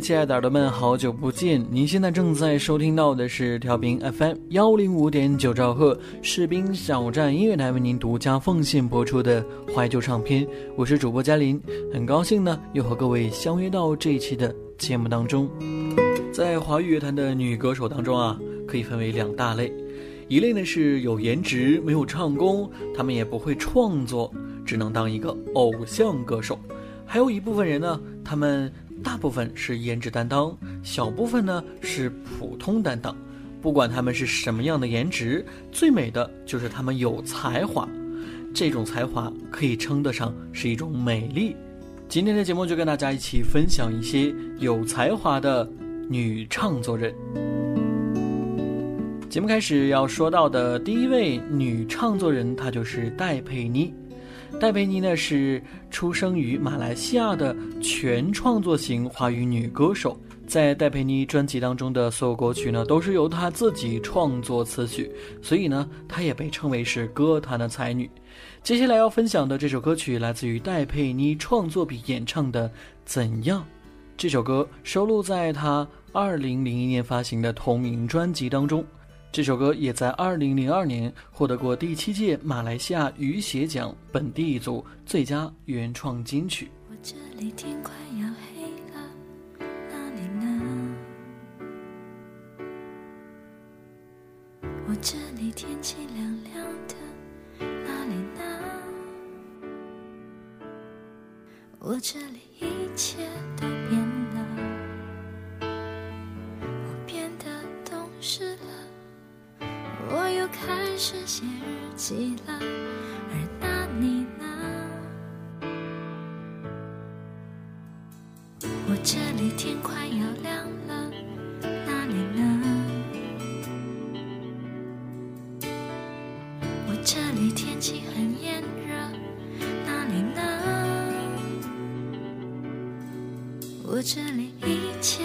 亲爱的耳朵们，好久不见！您现在正在收听到的是调频 FM 幺零五点九兆赫士兵小站音乐台为您独家奉献播出的怀旧唱片。我是主播嘉林，很高兴呢又和各位相约到这一期的节目当中。在华语乐坛的女歌手当中啊，可以分为两大类，一类呢是有颜值没有唱功，她们也不会创作，只能当一个偶像歌手；还有一部分人呢，他们。大部分是颜值担当，小部分呢是普通担当。不管他们是什么样的颜值，最美的就是他们有才华。这种才华可以称得上是一种美丽。今天的节目就跟大家一起分享一些有才华的女唱作人。节目开始要说到的第一位女唱作人，她就是戴佩妮。戴佩妮呢是出生于马来西亚的全创作型华语女歌手，在戴佩妮专辑当中的所有歌曲呢都是由她自己创作词曲，所以呢她也被称为是歌坛的才女。接下来要分享的这首歌曲来自于戴佩妮创作并演唱的《怎样》，这首歌收录在她二零零一年发行的同名专辑当中。这首歌也在二零零二年获得过第七届马来西亚雨鞋奖本地一组最佳原创金曲。我这里天快要黑了，哪里呢？我这里天气凉凉的，哪里呢？我这里一切都变开始写日记了，而那你呢？我这里天快要亮了，哪里呢？我这里天气很炎热，哪里呢？我这里一切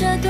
隐瞒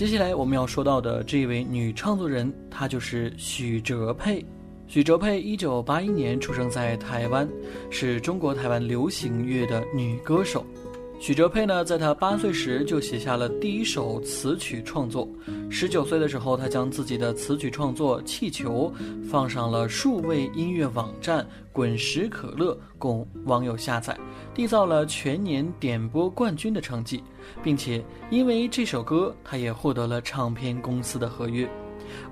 接下来我们要说到的这一位女创作人，她就是许哲佩。许哲佩一九八一年出生在台湾，是中国台湾流行乐的女歌手。许哲佩呢，在他八岁时就写下了第一首词曲创作。十九岁的时候，他将自己的词曲创作《气球》放上了数位音乐网站“滚石可乐”，供网友下载，缔造了全年点播冠军的成绩，并且因为这首歌，他也获得了唱片公司的合约。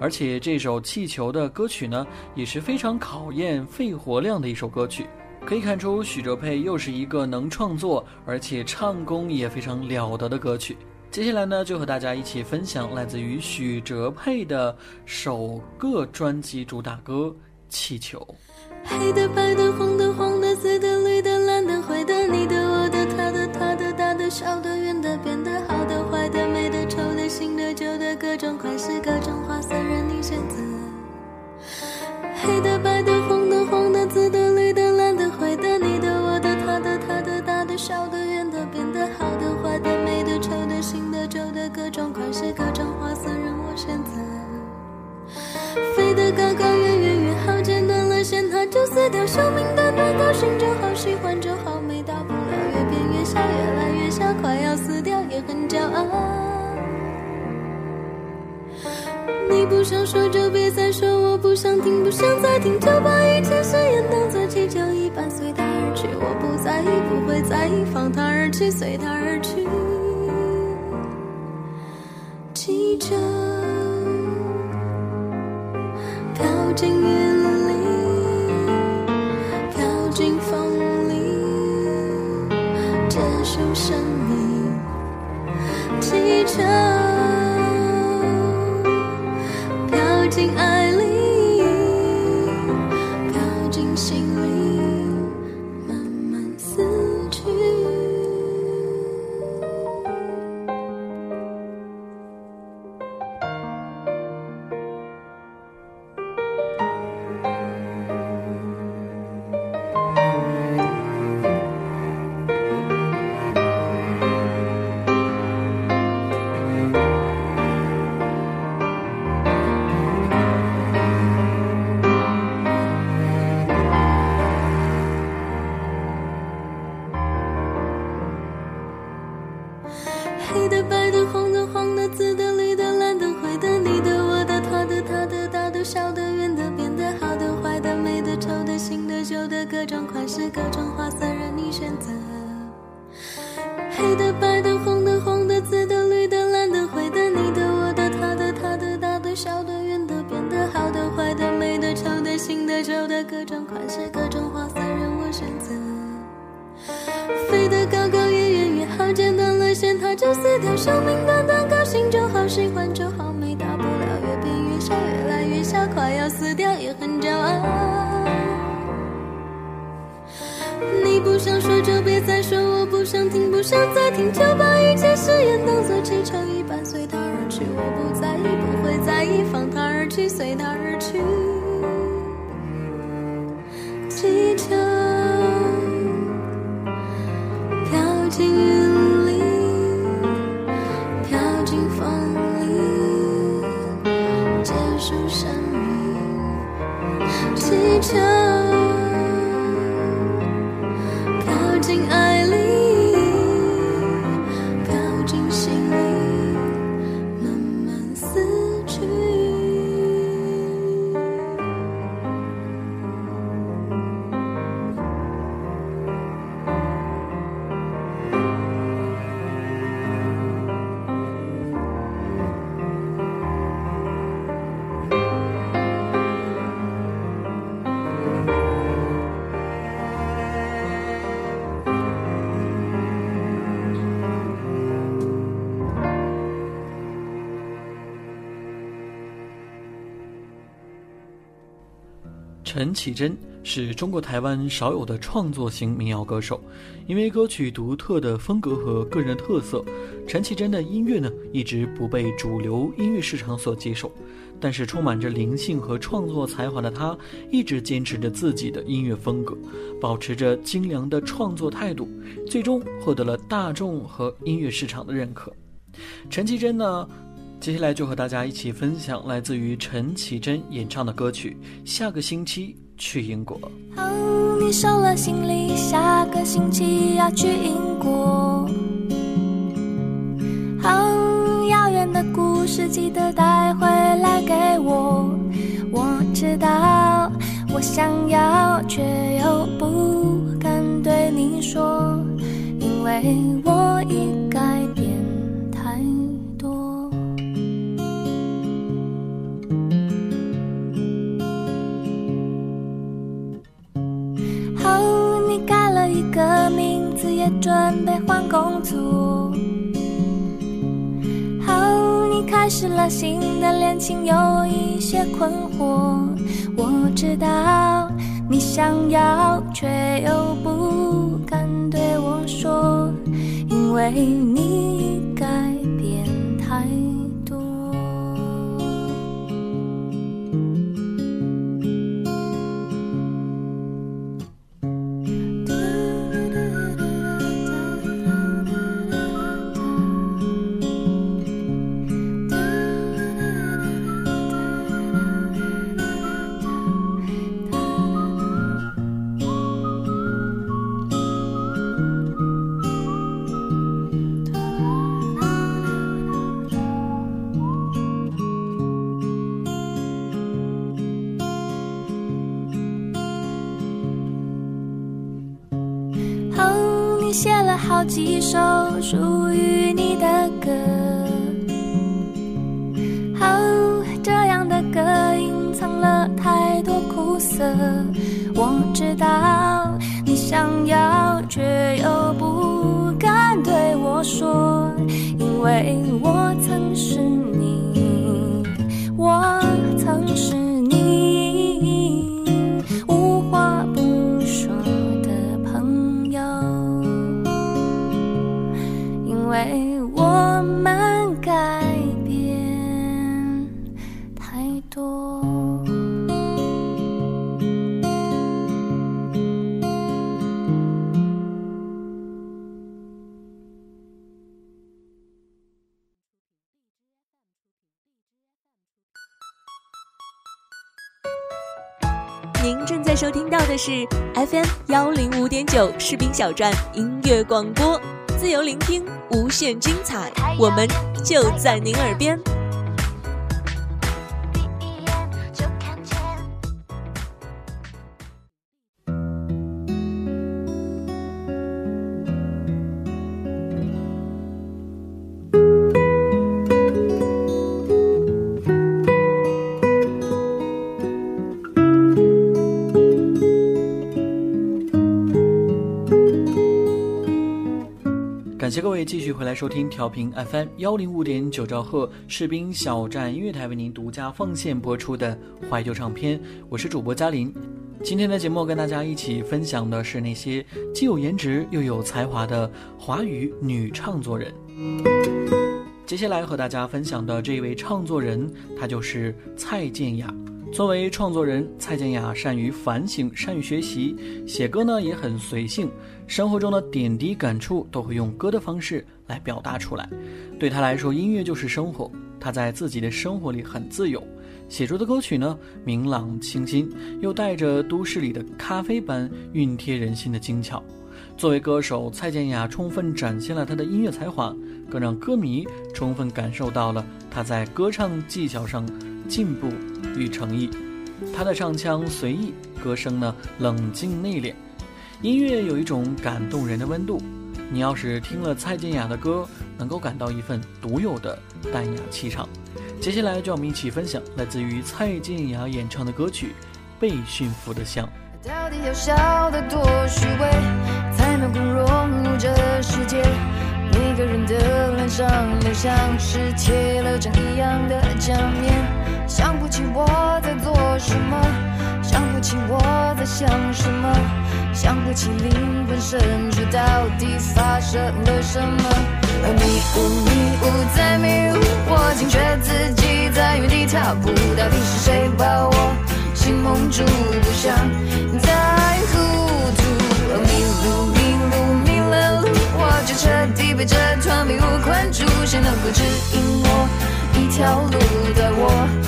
而且这首《气球》的歌曲呢，也是非常考验肺活量的一首歌曲。可以看出，许哲佩又是一个能创作，而且唱功也非常了得的歌曲。接下来呢，就和大家一起分享来自于许哲佩的首个专辑主打歌《气球》。黑的、白的、红的、黄的、紫的、绿的、蓝的、灰的，你的、我的、幸运黑的、白的、红的、黄的、紫的、绿的、蓝的、灰的，你的、我的、他的、他的、大的、小的、圆的、扁的、好的、坏的、美的、丑的、新的、旧的，各种款式、各种花色，任你选择。黑的、白的、红的、黄的、紫的、绿的、蓝的、灰的，你的、我的、他的、他的、大的、小的、圆的、扁的、好的、坏的、美的、丑的、新的、旧的，各种款式、各种断了线它就死掉。生命短短，高兴就好，喜欢就好，没大不了。越变越小，越来越小，快要死掉也很骄傲。你不想说就别再说，我不想听，不想再听，就把一切誓言当作气球一般随它而去。我不在意，不会在意，放它而去，随它而去。陈绮贞是中国台湾少有的创作型民谣歌手，因为歌曲独特的风格和个人特色，陈绮贞的音乐呢一直不被主流音乐市场所接受。但是充满着灵性和创作才华的她，一直坚持着自己的音乐风格，保持着精良的创作态度，最终获得了大众和音乐市场的认可。陈绮贞呢？接下来就和大家一起分享来自于陈绮贞演唱的歌曲《下个星期去英国》。好，你收了行李，下个星期要去英国。哦，遥远的故事记得带回来给我。我知道，我想要，却又不敢对你说，因为我准备换工作。好，你开始了新的恋情，有一些困惑。我知道你想要，却又不敢对我说，因为你几首属于你的歌。哦，这样的歌隐藏了太多苦涩。我知道的是 FM 幺零五点九士兵小站音乐广播，自由聆听，无限精彩，我们就在您耳边。感谢各位继续回来收听调频 FM 幺零五点九兆赫士兵小站音乐台为您独家奉献播出的怀旧唱片，我是主播嘉林。今天的节目跟大家一起分享的是那些既有颜值又有才华的华语女唱作人。接下来和大家分享的这位唱作人，她就是蔡健雅。作为创作人，蔡健雅善于反省，善于学习，写歌呢也很随性，生活中的点滴感触都会用歌的方式来表达出来。对他来说，音乐就是生活，他在自己的生活里很自由，写出的歌曲呢明朗清新，又带着都市里的咖啡般熨贴人心的精巧。作为歌手，蔡健雅充分展现了她的音乐才华，更让歌迷充分感受到了她在歌唱技巧上进步。与诚意，他的唱腔随意，歌声呢冷静内敛，音乐有一种感动人的温度。你要是听了蔡健雅的歌，能够感到一份独有的淡雅气场。接下来，就让我们一起分享来自于蔡健雅演唱的歌曲《被驯服的象》。到底要笑得多虚伪，才能够融入这世界？每个人的脸上都像是贴了张一样的假面。想不起我在做什么，想不起我在想什么，想不起灵魂深处到底发生了什么。迷雾迷雾在迷雾，我惊觉自己在原地踏步，到底是谁把我心蒙住？不想再糊涂。迷路迷路迷了路，我就彻底被这团迷雾困住，谁能够指引我一条路，带我？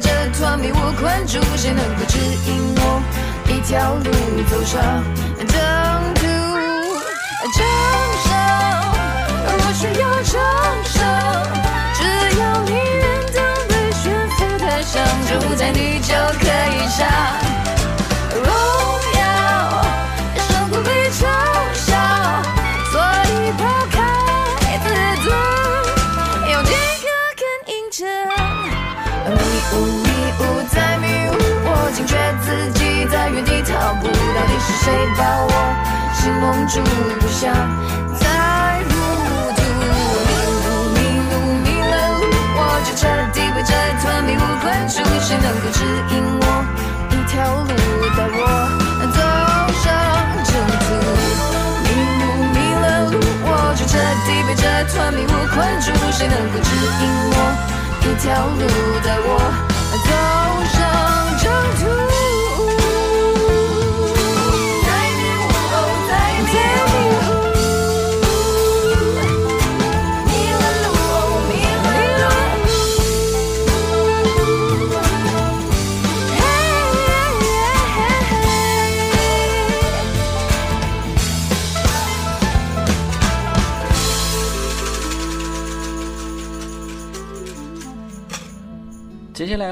这团迷雾困住，谁能够指引我一条路？走上征途，重伤，若需要重伤，只要你愿当被选妃的香，就不再你就可以唱。自己在原地踏步，到底是谁把我心蒙住？不想再糊涂。迷路迷路迷了路，我就彻底被这团迷雾困住。谁能够指引我一条路，带我走上正途？迷路迷了路，我就彻底被这团迷雾困住。谁能够指引我一条路，带我走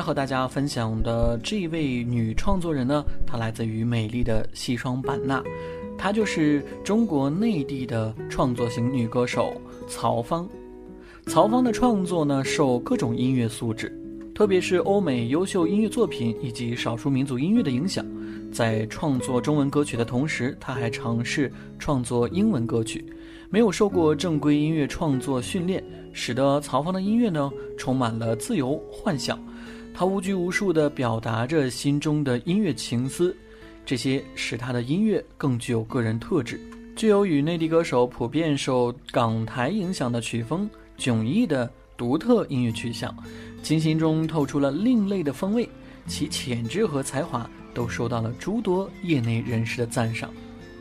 和大家分享的这位女创作人呢，她来自于美丽的西双版纳，她就是中国内地的创作型女歌手曹芳。曹芳的创作呢，受各种音乐素质，特别是欧美优秀音乐作品以及少数民族音乐的影响。在创作中文歌曲的同时，她还尝试创作英文歌曲。没有受过正规音乐创作训练，使得曹芳的音乐呢，充满了自由幻想。他无拘无束地表达着心中的音乐情思，这些使他的音乐更具有个人特质，具有与内地歌手普遍受港台影响的曲风迥异的独特音乐取向，清新中透出了另类的风味，其潜质和才华都受到了诸多业内人士的赞赏。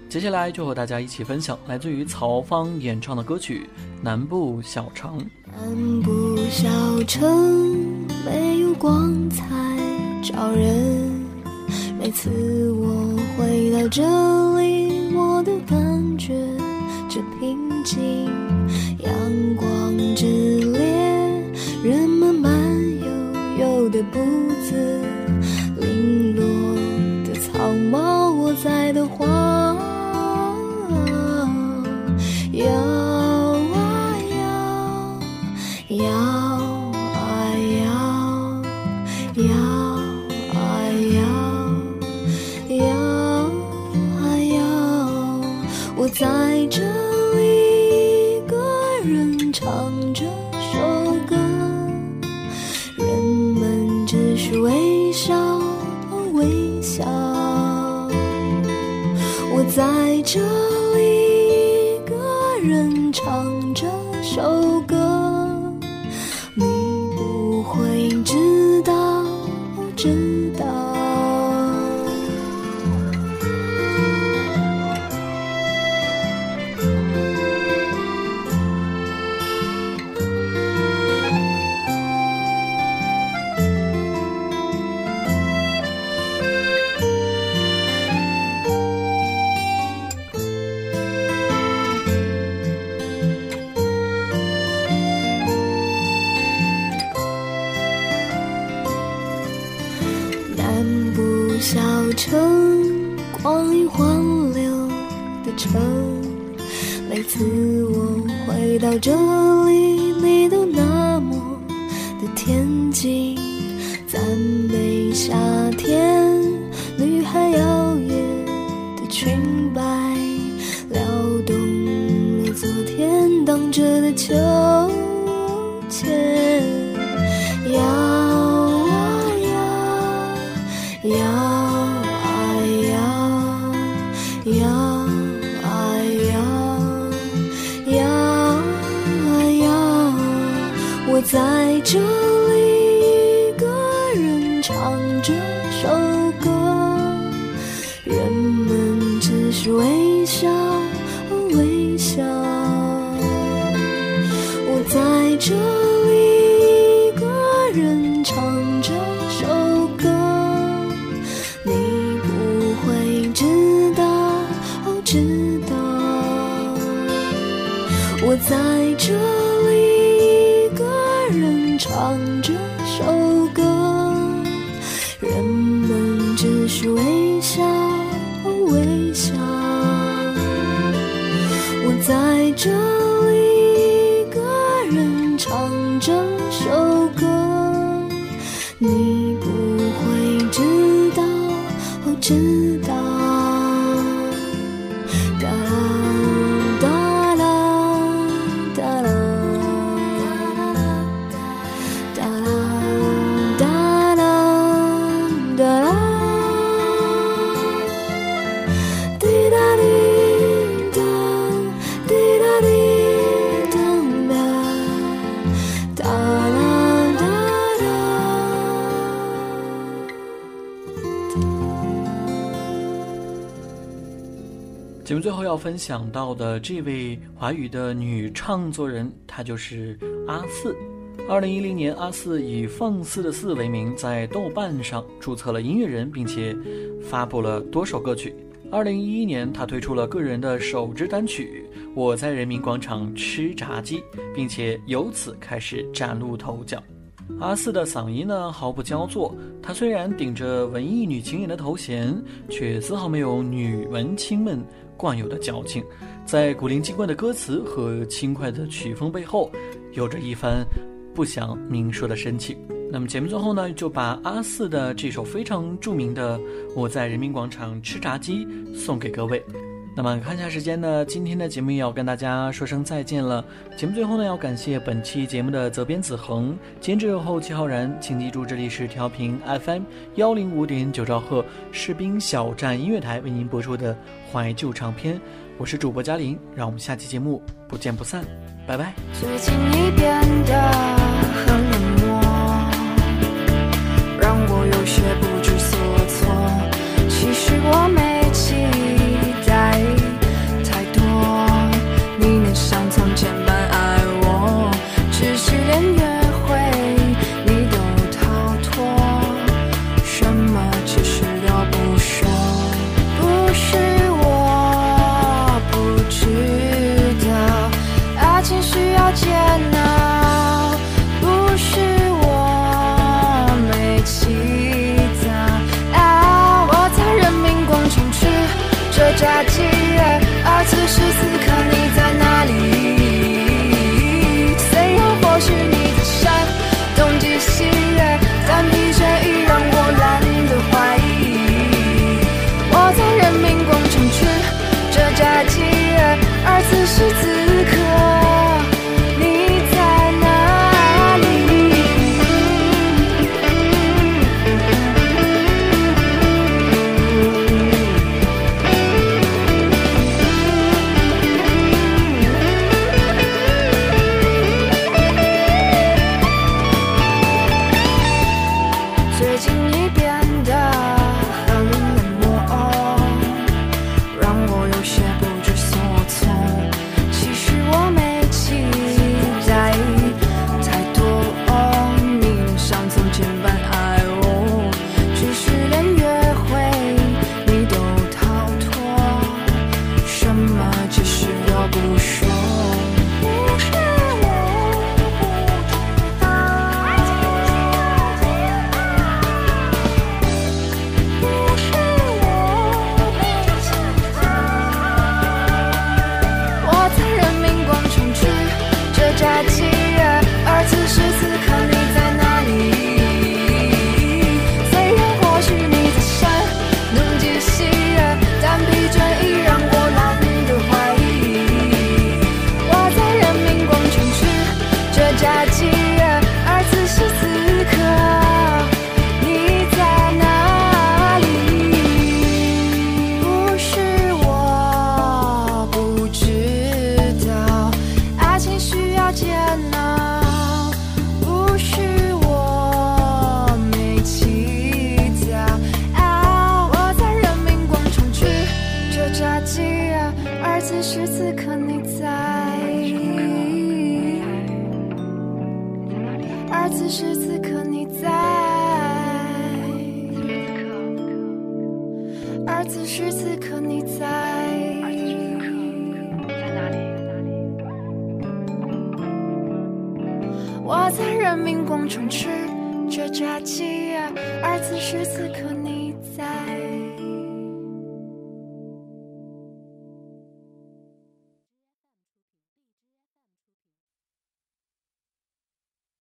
接下来就和大家一起分享来自于曹方演唱的歌曲《南部小城》。南部小城光彩照人，每次我回到这里，我都感觉这平静。阳光之恋，人唱这首歌，你不会知道，赞美夏天，女孩摇曳的裙摆，撩动了昨天荡着的秋千，摇啊摇，摇啊摇。摇啊摇，摇啊摇，我在这我在这里一个人唱这首歌，人们只是微笑微笑。我在这节目最后要分享到的这位华语的女唱作人，她就是阿四。二零一零年，阿四以“放肆的四”为名，在豆瓣上注册了音乐人，并且发布了多首歌曲。二零一一年，她推出了个人的首支单曲《我在人民广场吃炸鸡》，并且由此开始崭露头角。阿四的嗓音呢毫不焦作，她虽然顶着文艺女青年的头衔，却丝毫没有女文青们惯有的矫情。在古灵精怪的歌词和轻快的曲风背后，有着一番不想明说的深情。那么节目最后呢，就把阿四的这首非常著名的《我在人民广场吃炸鸡》送给各位。那么看一下时间呢，今天的节目也要跟大家说声再见了。节目最后呢，要感谢本期节目的责编子恒、监制后期浩然。请记住，这里是调频 FM 幺零五点九兆赫士兵小站音乐台为您播出的怀旧唱片。我是主播嘉玲，让我们下期节目不见不散，拜拜。最近你变得很冷漠，让我有些不知所措。其实我 got you.